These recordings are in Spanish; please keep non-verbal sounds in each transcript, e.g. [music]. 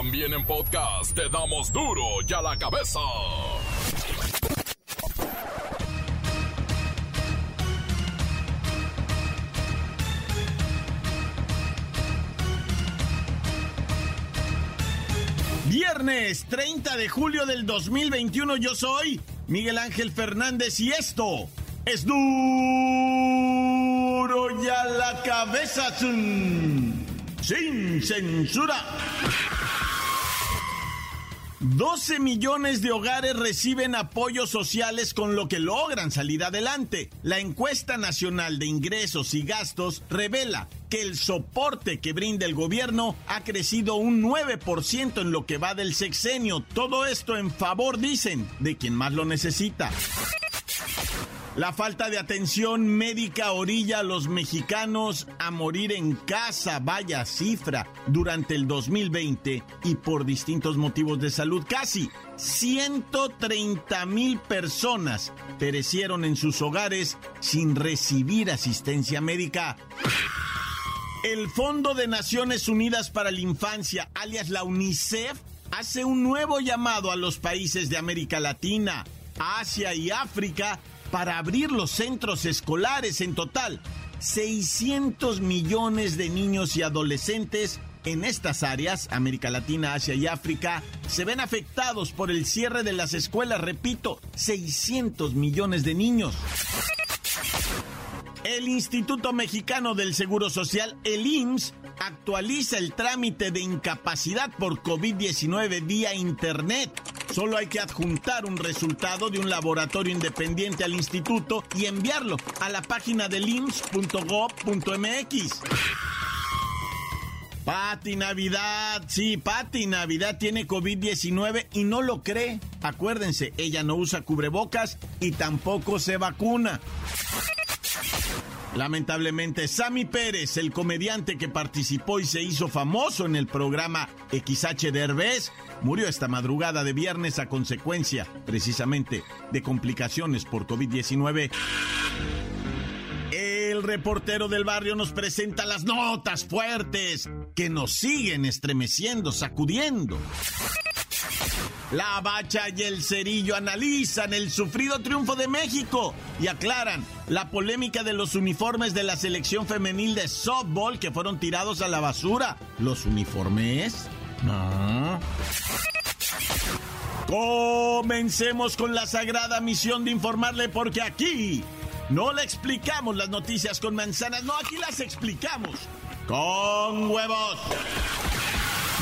También en podcast te damos duro y a la cabeza. Viernes 30 de julio del 2021 yo soy Miguel Ángel Fernández y esto es duro y a la cabeza sin censura. 12 millones de hogares reciben apoyos sociales con lo que logran salir adelante. La encuesta nacional de ingresos y gastos revela que el soporte que brinda el gobierno ha crecido un 9% en lo que va del sexenio. Todo esto en favor, dicen, de quien más lo necesita. La falta de atención médica orilla a los mexicanos a morir en casa, vaya cifra, durante el 2020 y por distintos motivos de salud. Casi 130 mil personas perecieron en sus hogares sin recibir asistencia médica. El Fondo de Naciones Unidas para la Infancia, alias la UNICEF, hace un nuevo llamado a los países de América Latina, Asia y África para abrir los centros escolares en total. 600 millones de niños y adolescentes en estas áreas, América Latina, Asia y África, se ven afectados por el cierre de las escuelas, repito, 600 millones de niños. El Instituto Mexicano del Seguro Social, el IMSS, actualiza el trámite de incapacidad por COVID-19 vía Internet. Solo hay que adjuntar un resultado de un laboratorio independiente al instituto y enviarlo a la página del IMSS.gov.mx. Pati Navidad, sí, Pati Navidad tiene COVID-19 y no lo cree. Acuérdense, ella no usa cubrebocas y tampoco se vacuna. Lamentablemente, Sammy Pérez, el comediante que participó y se hizo famoso en el programa XH Derbez, murió esta madrugada de viernes a consecuencia, precisamente, de complicaciones por COVID-19. El reportero del barrio nos presenta las notas fuertes que nos siguen estremeciendo, sacudiendo. La Bacha y el Cerillo analizan el sufrido triunfo de México y aclaran la polémica de los uniformes de la selección femenil de softball que fueron tirados a la basura. ¿Los uniformes? No. Comencemos con la sagrada misión de informarle porque aquí no le explicamos las noticias con manzanas, no, aquí las explicamos con huevos.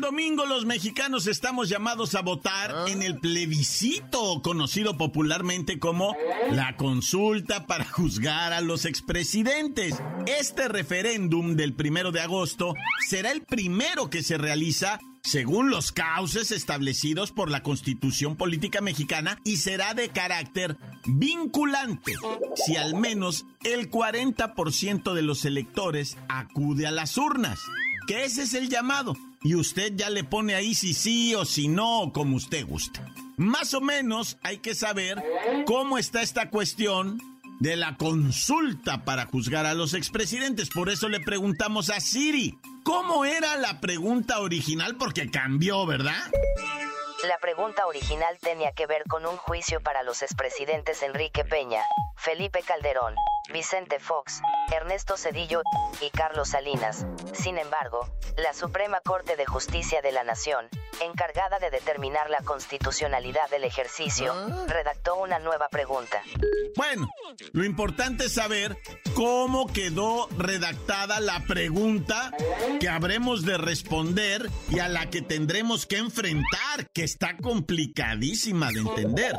El domingo los mexicanos estamos llamados a votar en el plebiscito, conocido popularmente como la consulta para juzgar a los expresidentes. Este referéndum del primero de agosto será el primero que se realiza según los cauces establecidos por la Constitución Política Mexicana y será de carácter vinculante si al menos el 40% de los electores acude a las urnas. Que ese es el llamado y usted ya le pone ahí si sí o si no, como usted gusta. Más o menos hay que saber cómo está esta cuestión de la consulta para juzgar a los expresidentes. Por eso le preguntamos a Siri, ¿cómo era la pregunta original? Porque cambió, ¿verdad? La pregunta original tenía que ver con un juicio para los expresidentes Enrique Peña, Felipe Calderón, Vicente Fox, Ernesto Cedillo y Carlos Salinas. Sin embargo, la Suprema Corte de Justicia de la Nación, encargada de determinar la constitucionalidad del ejercicio, redactó una nueva pregunta. Bueno, lo importante es saber cómo quedó redactada la pregunta que habremos de responder y a la que tendremos que enfrentar, que está complicadísima de entender.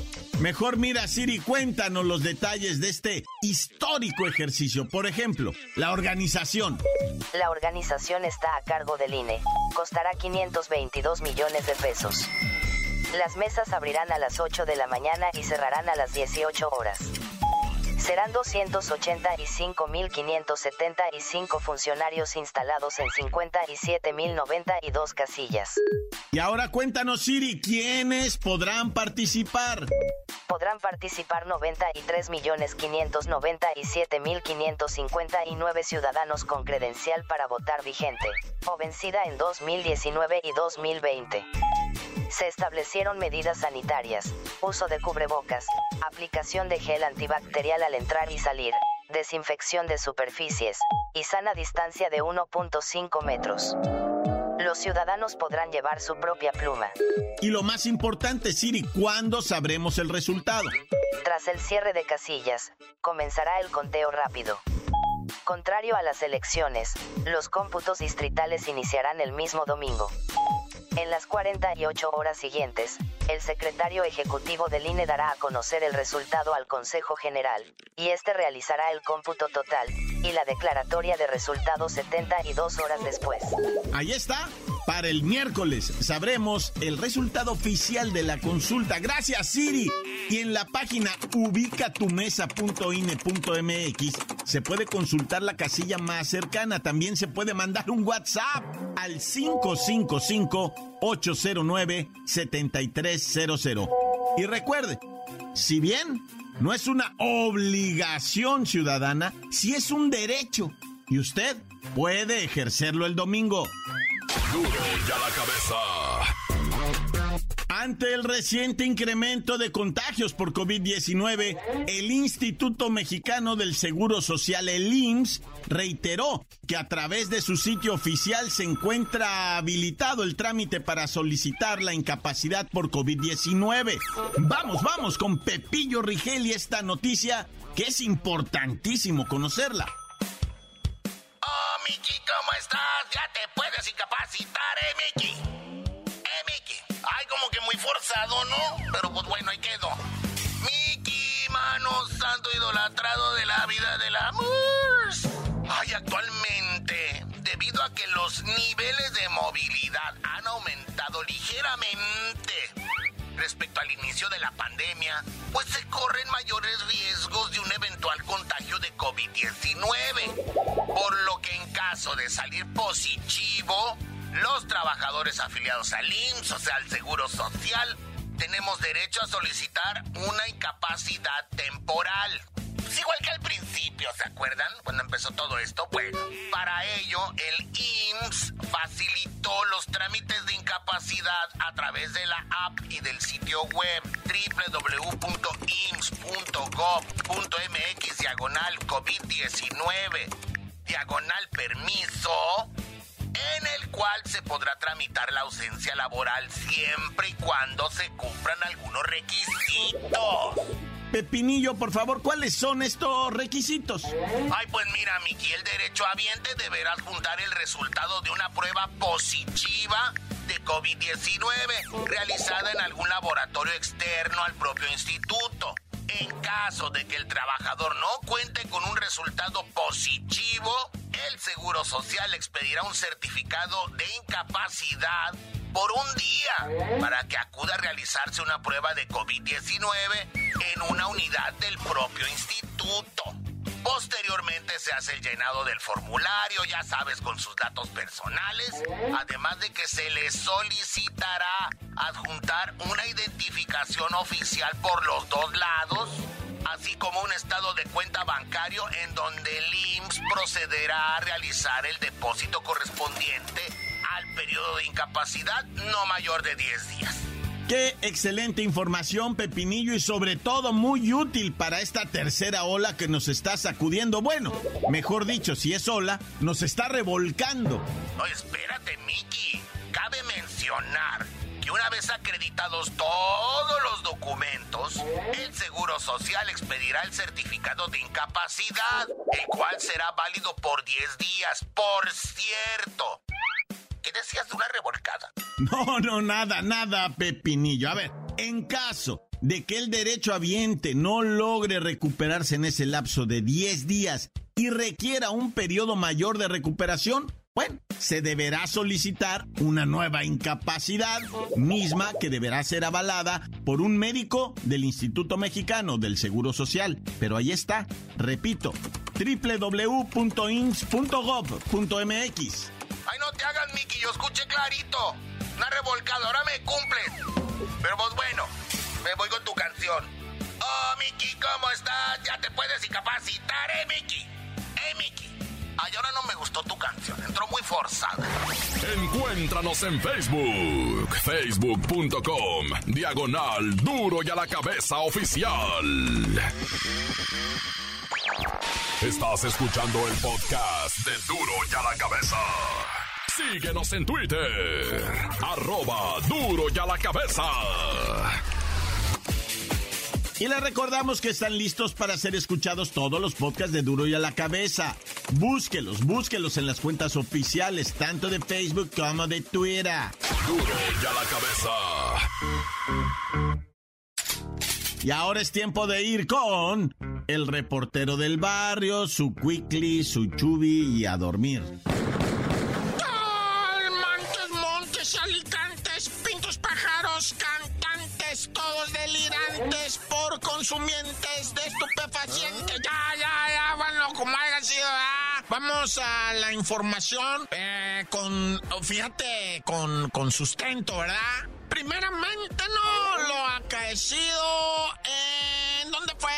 Mejor mira, Siri, cuéntanos los detalles de este histórico ejercicio. Por ejemplo, la organización. La organización está a cargo del INE. Costará 522 millones de pesos. Las mesas abrirán a las 8 de la mañana y cerrarán a las 18 horas. Serán 285.575 funcionarios instalados en 57.092 casillas. Y ahora cuéntanos, Siri, ¿quiénes podrán participar? Podrán participar 93.597.559 ciudadanos con credencial para votar vigente, o vencida en 2019 y 2020. Se establecieron medidas sanitarias, uso de cubrebocas, aplicación de gel antibacterial al entrar y salir, desinfección de superficies, y sana distancia de 1.5 metros. Los ciudadanos podrán llevar su propia pluma. Y lo más importante, Siri, ¿cuándo sabremos el resultado? Tras el cierre de casillas, comenzará el conteo rápido. Contrario a las elecciones, los cómputos distritales iniciarán el mismo domingo. En las 48 horas siguientes, el secretario ejecutivo del INE dará a conocer el resultado al Consejo General, y este realizará el cómputo total y la declaratoria de resultados 72 horas después. Ahí está. Para el miércoles sabremos el resultado oficial de la consulta. Gracias, Siri. Y en la página ubicatumesa.ine.mx se puede consultar la casilla más cercana. También se puede mandar un WhatsApp al 555-809-7300. Y recuerde, si bien no es una obligación ciudadana, si es un derecho. Y usted puede ejercerlo el domingo. Duro ya la cabeza. Ante el reciente incremento de contagios por COVID-19, el Instituto Mexicano del Seguro Social, el IMSS, reiteró que a través de su sitio oficial se encuentra habilitado el trámite para solicitar la incapacidad por COVID-19. Vamos, vamos con Pepillo Rigel y esta noticia que es importantísimo conocerla. Miki, ¿cómo estás? Ya te puedes incapacitar, eh, Miki. Eh, Miki. Ay, como que muy forzado, ¿no? Pero pues bueno, ahí quedó. Miki, mano santo idolatrado de la vida del amor. Ay, actualmente, debido a que los niveles de movilidad han aumentado ligeramente respecto al inicio de la pandemia, pues se corren mayores riesgos de un eventual contagio COVID-19. Por lo que en caso de salir positivo, los trabajadores afiliados al IMSS, o sea, al Seguro Social, tenemos derecho a solicitar una incapacidad temporal. Igual que al principio, ¿se acuerdan? Cuando empezó todo esto, pues para ello el IMSS facilitó los trámites de incapacidad a través de la app y del sitio web www.ims.gov.mx diagonal COVID-19 diagonal permiso en el cual se podrá tramitar la ausencia laboral siempre y cuando se cumplan algunos requisitos. Pepinillo, por favor, ¿cuáles son estos requisitos? Ay, pues mira, Miki, el derecho habiente deberá juntar el resultado de una prueba positiva de COVID-19 realizada en algún laboratorio externo al propio instituto. En caso de que el trabajador no cuente con un resultado positivo, el Seguro Social expedirá un certificado de incapacidad por un día para que acuda a realizarse una prueba de COVID-19 en una unidad del propio instituto. Posteriormente se hace el llenado del formulario, ya sabes, con sus datos personales, además de que se le solicitará adjuntar una identificación oficial por los dos lados, así como un estado de cuenta bancario en donde el IMSS procederá a realizar el depósito correspondiente periodo de incapacidad no mayor de 10 días. Qué excelente información, Pepinillo, y sobre todo muy útil para esta tercera ola que nos está sacudiendo. Bueno, mejor dicho, si es ola, nos está revolcando. No, espérate, Mickey. Cabe mencionar que una vez acreditados todos los documentos, el Seguro Social expedirá el certificado de incapacidad, el cual será válido por 10 días. Por cierto, ¿qué decías de una revolcada? [laughs] No, no, nada, nada, Pepinillo. A ver, en caso de que el derecho habiente no logre recuperarse en ese lapso de 10 días y requiera un periodo mayor de recuperación, bueno, se deberá solicitar una nueva incapacidad, misma que deberá ser avalada por un médico del Instituto Mexicano del Seguro Social. Pero ahí está, repito, www.ins.gov.mx. Te hagas, Mickey, yo escuché clarito. Una revolcada, ahora me cumples. Pero pues bueno, me voy con tu canción. Oh, Mickey, ¿cómo estás? Ya te puedes incapacitar, eh, Mickey. Eh, Mickey. Ay, ahora no me gustó tu canción, entró muy forzada. Encuéntranos en Facebook, facebook.com, diagonal duro y a la cabeza oficial. Estás escuchando el podcast de duro y a la cabeza. Síguenos en Twitter, arroba duro y a la cabeza. Y les recordamos que están listos para ser escuchados todos los podcasts de Duro y a la Cabeza. Búsquelos, búsquelos en las cuentas oficiales, tanto de Facebook como de Twitter. Duro y a la cabeza. Y ahora es tiempo de ir con el reportero del barrio, su quickly, su chubi y a dormir. Por consumientes de estupefacientes. Ya, ya, ya, bueno, como haya sido. Vamos a la información eh, con, fíjate, con, con sustento, ¿verdad? Primeramente, no, lo acaecido en... ¿Dónde fue?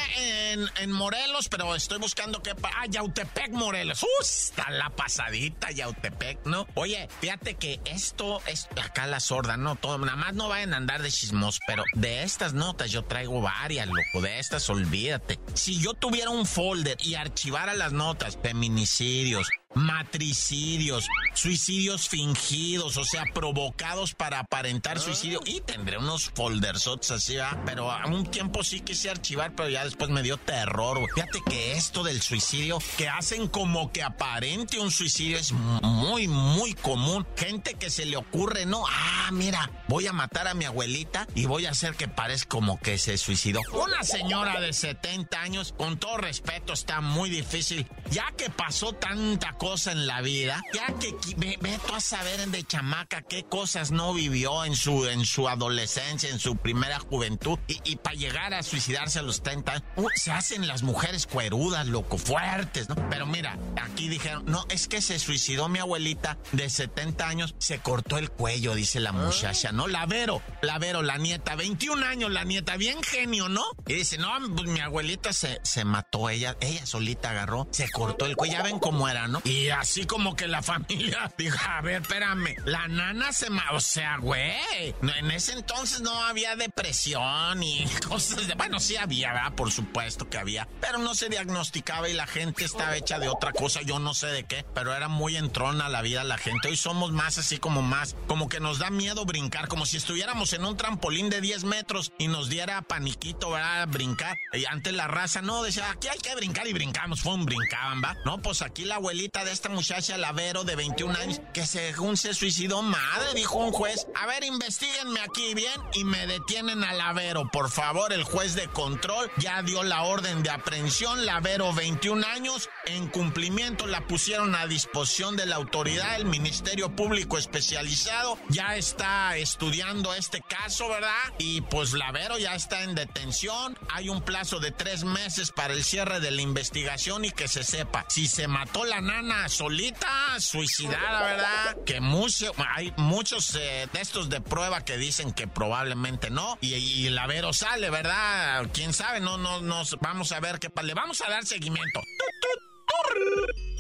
En, Morelos, pero estoy buscando qué... Ah, Yautepec, Morelos. Está la pasadita, Yautepec, ¿no? Oye, fíjate que esto es acá la sorda, ¿no? Todo, nada más no vayan a andar de chismos, pero de estas notas yo traigo varias, loco. De estas, olvídate. Si yo tuviera un folder y archivara las notas, feminicidios, matricidios, suicidios fingidos, o sea, provocados para aparentar suicidio. Y tendré unos foldersots así, ¿verdad? Pero a un tiempo sí quise archivar, pero ya después me dio terror. Fíjate que esto del suicidio, que hacen como que aparente un suicidio, es muy, muy común. Gente que se le ocurre, ¿no? Ah, mira, voy a matar a mi abuelita y voy a hacer que parezca como que se suicidó. Una señora de 70 años, con todo respeto, está muy difícil. Ya que pasó tanta cosa en la vida, ya que ve, ve tú a saber de chamaca qué cosas no vivió en su, en su adolescencia, en su primera juventud, y, y para llegar a suicidarse a los 30 años, uh, se hacen las mujeres cuerudas, loco, fuertes, ¿no? Pero mira, aquí dijeron, no, es que se suicidó mi abuelita de 70 años, se cortó el cuello, dice la muchacha, ¿no? La Vero, la Vero, la nieta, 21 años la nieta, bien genio, ¿no? Y dice, no, pues mi abuelita se, se mató, ella, ella solita agarró, se cortó el cuello, ya ven cómo era, ¿no? Y así como que la [laughs] familia dijo, a ver, espérame, la nana se ma... O sea, güey, en ese entonces no había depresión y [laughs] cosas de... Bueno, sí había, ¿verdad? Por supuesto que había, pero no se diagnosticaba y la gente estaba hecha de otra cosa, yo no sé de qué, pero era muy entrona la vida la gente. Hoy somos más así como más, como que nos da miedo brincar, como si estuviéramos en un trampolín de 10 metros y nos diera paniquito, ¿verdad? Brincar. Y antes la raza, no, decía, aquí hay que brincar y brincamos, fue brincaban, ¿va? No, pues aquí la abuelita de esta muchacha, la Vero, de 21 años, que según se suicidó, madre, dijo un juez, a ver, investiguenme aquí bien y me detienen a la Vero, por favor, el juez de control ya dio la orden de aprehensión, la Vero, 21 años, en cumplimiento la pusieron a disposición de la autoridad, el Ministerio Público Especializado ya está estudiando este caso, ¿verdad? Y pues la Vero ya está en detención, hay un plazo de tres meses para el cierre de la investigación y que se sepa si se mató la nana solita, suicidada, ¿verdad? Que mucho, hay muchos eh, de de prueba que dicen que probablemente no y, y la Vero sale, ¿verdad? Quién sabe, no, no, nos vamos a ver qué pa- le vamos a dar seguimiento.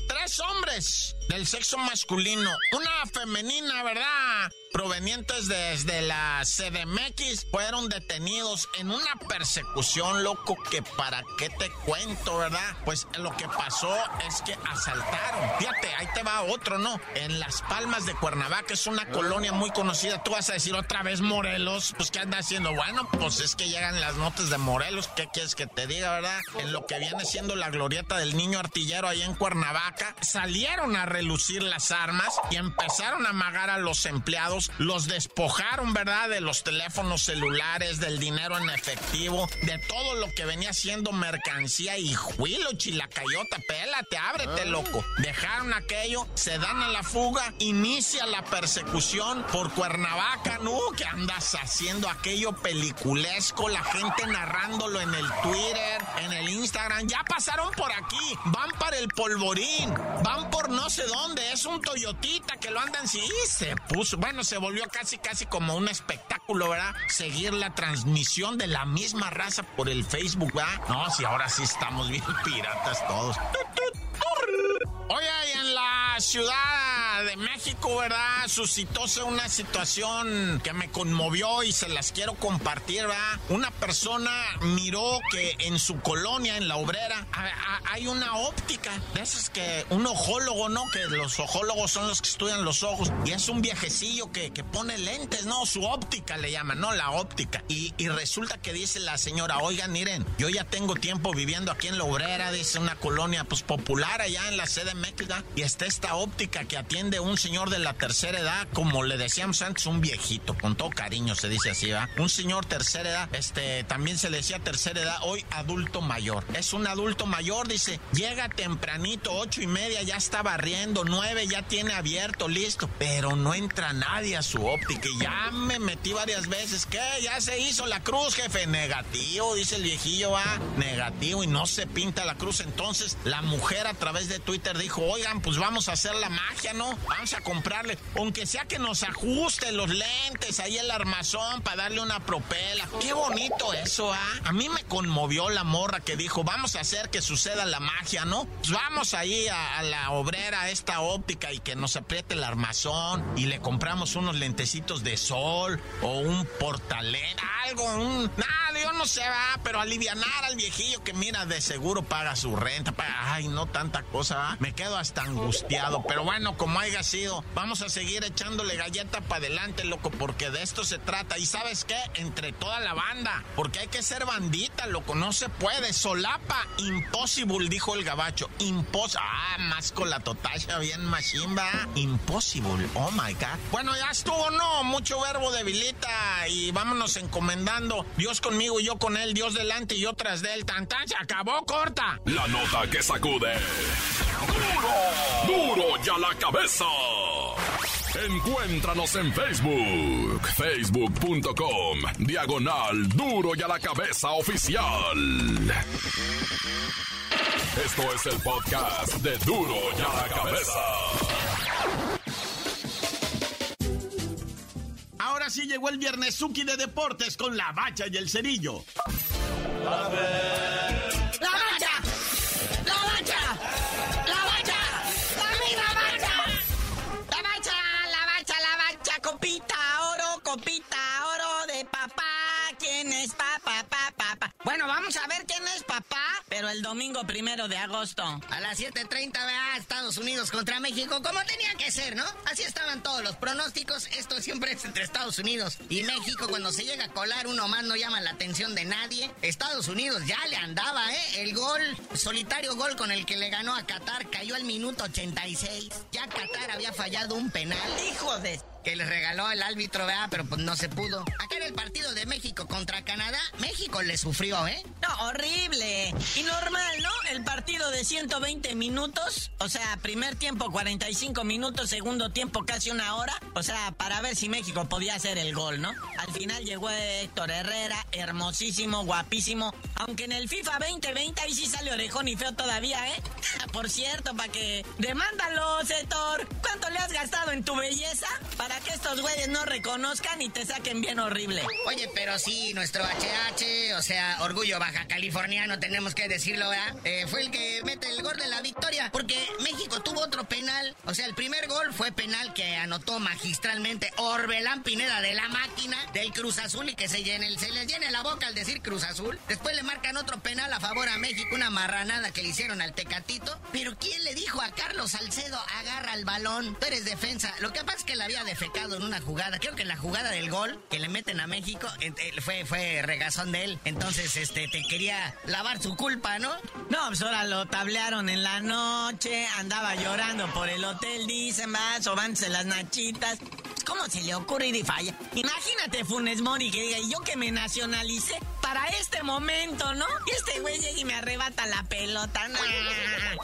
Tres hombres del sexo masculino. Una femenina, ¿verdad? provenientes desde la CDMX fueron detenidos en una persecución, loco, que para qué te cuento, ¿verdad? Pues lo que pasó es que asaltaron. Fíjate, ahí te va otro, ¿no? En Las Palmas de Cuernavaca es una colonia muy conocida. Tú vas a decir otra vez Morelos, pues ¿qué anda haciendo? Bueno, pues es que llegan las notas de Morelos, ¿qué quieres que te diga, verdad? En lo que viene siendo la glorieta del niño artillero ahí en Cuernavaca, salieron a relucir las armas y empezaron a amagar a los empleados los despojaron, ¿verdad? De los teléfonos celulares, del dinero en efectivo, de todo lo que venía siendo mercancía y juilo, chilacayota, pélate, ábrete, ah. loco. Dejaron aquello, se dan a la fuga, inicia la persecución por Cuernavaca, ¿no? ¿Qué andas haciendo aquello peliculesco? La gente narrándolo en el Twitter, en el Instagram, ya pasaron por aquí, van para el polvorín, van por no sé dónde, es un Toyotita que lo andan, sí, se puso, bueno, se se volvió casi, casi como un espectáculo, ¿verdad? Seguir la transmisión de la misma raza por el Facebook, ¿verdad? No, si ahora sí estamos bien piratas todos. [laughs] Oye, y en la ciudad de México, ¿verdad? Suscitóse una situación que me conmovió y se las quiero compartir, ¿verdad? Una persona miró que en su colonia, en la obrera, hay una óptica. De esas que un ojólogo, ¿no? Que los ojólogos son los que estudian los ojos. Y es un viejecillo que, que pone lentes, ¿no? Su óptica le llaman, ¿no? La óptica. Y, y resulta que dice la señora, oigan, miren, yo ya tengo tiempo viviendo aquí en la obrera, dice una colonia pues popular allá en la sede México y está esta óptica que atiende un señor de la tercera edad, como le decíamos antes, un viejito, con todo cariño se dice así, ¿va? Un señor tercera edad, este, también se le decía tercera edad, hoy adulto mayor. Es un adulto mayor, dice, llega tempranito, ocho y media, ya está barriendo, nueve ya tiene abierto, listo, pero no entra nadie a su óptica y ya me metí varias veces, ¿qué? Ya se hizo la cruz, jefe, negativo, dice el viejillo, va, negativo y no se pinta la cruz. Entonces, la mujer a través de Twitter dijo, oigan, pues vamos a hacer la magia, ¿no? Vamos a comprarle, aunque sea que nos ajuste los lentes, ahí el armazón para darle una propela. Qué bonito eso, ¿ah? A mí me conmovió la morra que dijo, vamos a hacer que suceda la magia, ¿no? Pues vamos ahí a, la obrera, esta óptica y que nos apriete el armazón y le compramos unos lentecitos de sol o un portalén, algo, un... Nada, yo no sé, va, pero alivianar al viejillo que mira, de seguro paga su renta, paga, ay, no tanta cosa, ¿va? Me quedo hasta angustiado. Pero bueno, como haya sido, vamos a seguir echándole galleta para adelante, loco, porque de esto se trata. Y sabes qué, entre toda la banda, porque hay que ser bandita, loco, no se puede. Solapa, impossible, dijo el gabacho. Impos ah, más con la totacha, bien machimba. Impossible, oh my god. Bueno, ya estuvo, no, mucho verbo debilita y vámonos encomendando. Dios conmigo y yo con él, Dios delante y yo tras de él. Tan, se acabó, corta. La nota que sacude. ¡Duro! ¡Duro ya la cabeza! Encuéntranos en Facebook, facebook.com, diagonal Duro y a la cabeza oficial. Esto es el podcast de Duro y a la cabeza. Ahora sí llegó el viernes Suki de deportes con la bacha y el cerillo. ¡La domingo primero de agosto. A las 7.30 va Estados Unidos contra México, como tenía que ser, ¿no? Así estaban todos los pronósticos. Esto siempre es entre Estados Unidos y México. Cuando se llega a colar, uno más no llama la atención de nadie. Estados Unidos ya le andaba, ¿eh? El gol, solitario gol con el que le ganó a Qatar, cayó al minuto 86. Ya Qatar había fallado un penal. ¡Hijo de que les regaló el árbitro, ¿verdad? Pero pues no se pudo. Acá en el partido de México contra Canadá, México le sufrió, ¿eh? No, horrible. Y normal, ¿no? El partido de 120 minutos, o sea, primer tiempo 45 minutos, segundo tiempo casi una hora, o sea, para ver si México podía hacer el gol, ¿no? Al final llegó Héctor Herrera, hermosísimo, guapísimo, aunque en el FIFA 2020 ahí sí sale orejón y feo todavía, ¿eh? Por cierto, para que demándalo, Héctor. ¿Cuánto le has gastado en tu belleza? Que estos güeyes no reconozcan y te saquen bien horrible. Oye, pero sí, nuestro HH, o sea, orgullo baja californiano, tenemos que decirlo, ¿verdad? Eh, fue el que mete el gol de la victoria, porque México tuvo otro penal. O sea, el primer gol fue penal que anotó magistralmente Orbelán Pineda de la máquina del Cruz Azul y que se, llene, se les llene la boca al decir Cruz Azul. Después le marcan otro penal a favor a México, una marranada que le hicieron al Tecatito. Pero ¿quién le dijo a Carlos Salcedo, agarra el balón? Tú eres defensa. Lo que pasa es que le había en una jugada. Creo que la jugada del gol que le meten a México fue, fue regazón de él. Entonces, este, te quería lavar su culpa, ¿no? No, pues ahora lo tablearon en la noche, andaba llorando por el hotel, dicen, va, sobándose las nachitas. ¿Cómo se le ocurre ir y falla? Imagínate Funes Mori que diga, y yo que me nacionalicé para este momento, ¿no? Y este güey llega y me arrebata la pelota.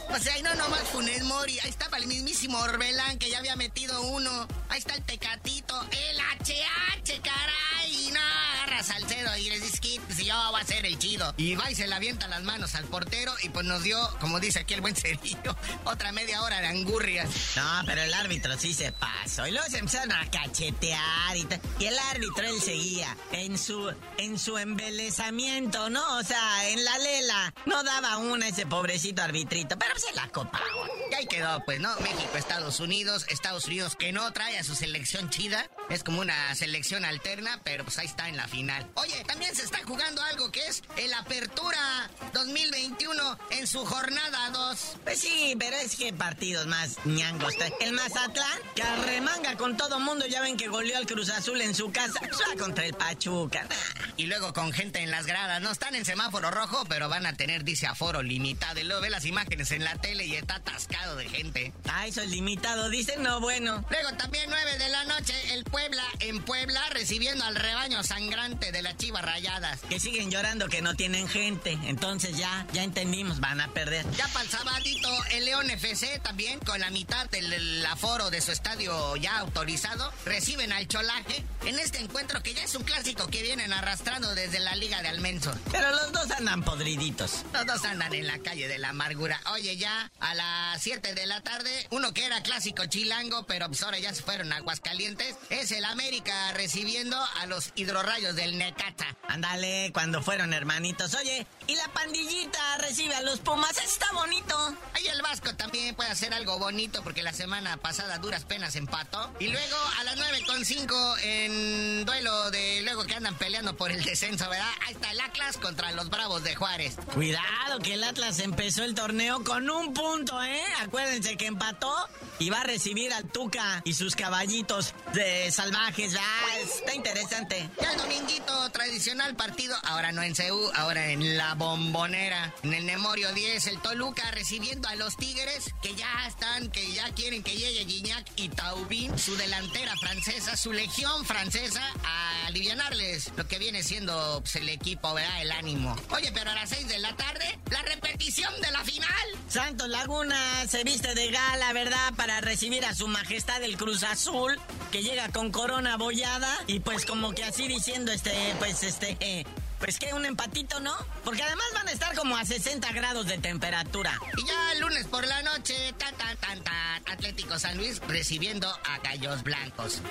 O sea, y no nomás Funes Mori, ahí estaba el mismísimo Orbelán que ya había metido uno. Ahí está el Tecatito, el HH, caray. No, agarra Salcedo y les dice que si yo va a ser el chido. Y va y se le avienta las manos al portero y pues nos dio, como dice aquí el buen [laughs] cerillo, otra media hora de angurrias. No, pero el árbitro sí se pasó. Y luego se empezaron a cachetear y tal. Y el árbitro él seguía en su, en su embelezamiento, ¿no? O sea, en la lela. No daba una ese pobrecito arbitrito, pero se la copa. Y ahí quedó, pues, ¿no? México, Estados Unidos, Estados Unidos que no trae a su selección chida. Es como una selección alterna, pero pues ahí está en la final. Oye, también se está jugando algo que es el Apertura 2021 en su jornada 2. Pues sí, pero es que partidos más ñangos. El Mazatlán, que arremanga con todo mundo, ya ven que goleó al Cruz Azul en su casa, pues va contra el Pachuca. Y luego con gente en las gradas, no están en semáforo rojo, pero van a tener, dice, aforo limitado. Y luego ve las imágenes en la tele y está atascado de gente. Ah, eso es limitado, dicen, no, bueno. Luego también 9 de la noche, el Puebla en Puebla recibiendo al rebaño sangrante de las chivas rayadas. Que siguen llorando que no tienen gente. Entonces ya, ya entendimos, van a perder. Ya para el sabadito, el León FC también con la mitad del aforo de su estadio ya autorizado, reciben al Cholaje en este encuentro que ya es un clásico que vienen arrastrando desde la Liga de Almenso. Pero los dos andan podriditos. Los dos andan en la calle de la amargura. Oye, ya a las 7 de la tarde, uno que era clásico chilango, pero pues ahora ya se fueron a Aguascalientes, es el América recibiendo a los hidrorrayos del Necata. Ándale, cuando fueron hermanitos. Oye, y la pandillita recibe a los Pumas, está bonito. Ahí el Vasco también puede hacer algo bonito porque la semana pasada duras penas empató. Y luego a las 9.5 en duelo de luego que andan peleando por el descenso, ¿verdad? Ahí está el Atlas contra los Bravos de Juárez. Cuidado que el Atlas empezó el torneo con un punto, ¿eh? Acuérdense que empató y va a recibir al Tuca y sus caballitos de salvajes. Ah, está interesante. Ya el tradicional partido, ahora no en CEU, ahora en la bombonera. En el Memorio 10, el Toluca recibiendo a los Tigres que ya están, que ya quieren que llegue Guiñac y Taubín, su delantera francesa, su legión francesa, a alivianarles lo que viene siendo pues, el equipo, ¿verdad? El ánimo. Oye, pero a las 6 de la tarde, la repetición de la final. Santos Laguna se viste de gala, ¿verdad? Para recibir a su majestad el Cruz Azul, que llega con corona bollada y pues como que así diciendo, este, pues este, eh, pues que un empatito, ¿no? Porque además van a estar como a 60 grados de temperatura. Y ya el lunes por la noche, tan, tan, tan, tan, Atlético San Luis recibiendo a Gallos Blancos.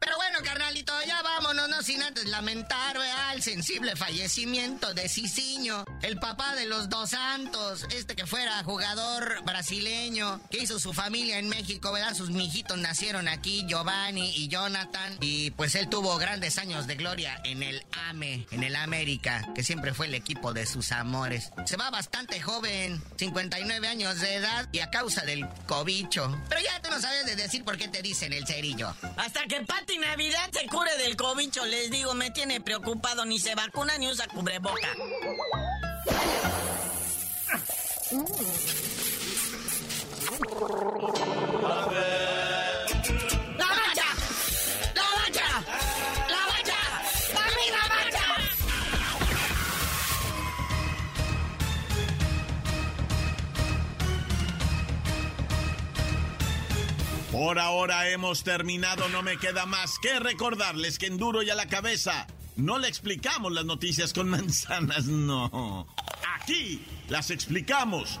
Pero bueno, carnalito, ya vámonos, no sin antes lamentar, ¿verdad? el sensible fallecimiento de Cicinho, el papá de los dos santos, este que fuera jugador brasileño, que hizo su familia en México, ¿verdad? Sus mijitos nacieron aquí, Giovanni y Jonathan, y pues él tuvo grandes años de gloria en el AME, en el América, que siempre fue el equipo de sus amores. Se va bastante joven, 59 años de edad, y a causa del cobicho. Pero ya tú no sabes de decir por qué te dicen el cerillo. Hasta que Pati Navidad se cure del cobicho, les digo, me tiene preocupado, ni se vacuna ni usa cubreboca. ¡La Por ahora hemos terminado, no me queda más que recordarles que en duro y a la cabeza no le explicamos las noticias con [laughs] manzanas, no. Aquí las explicamos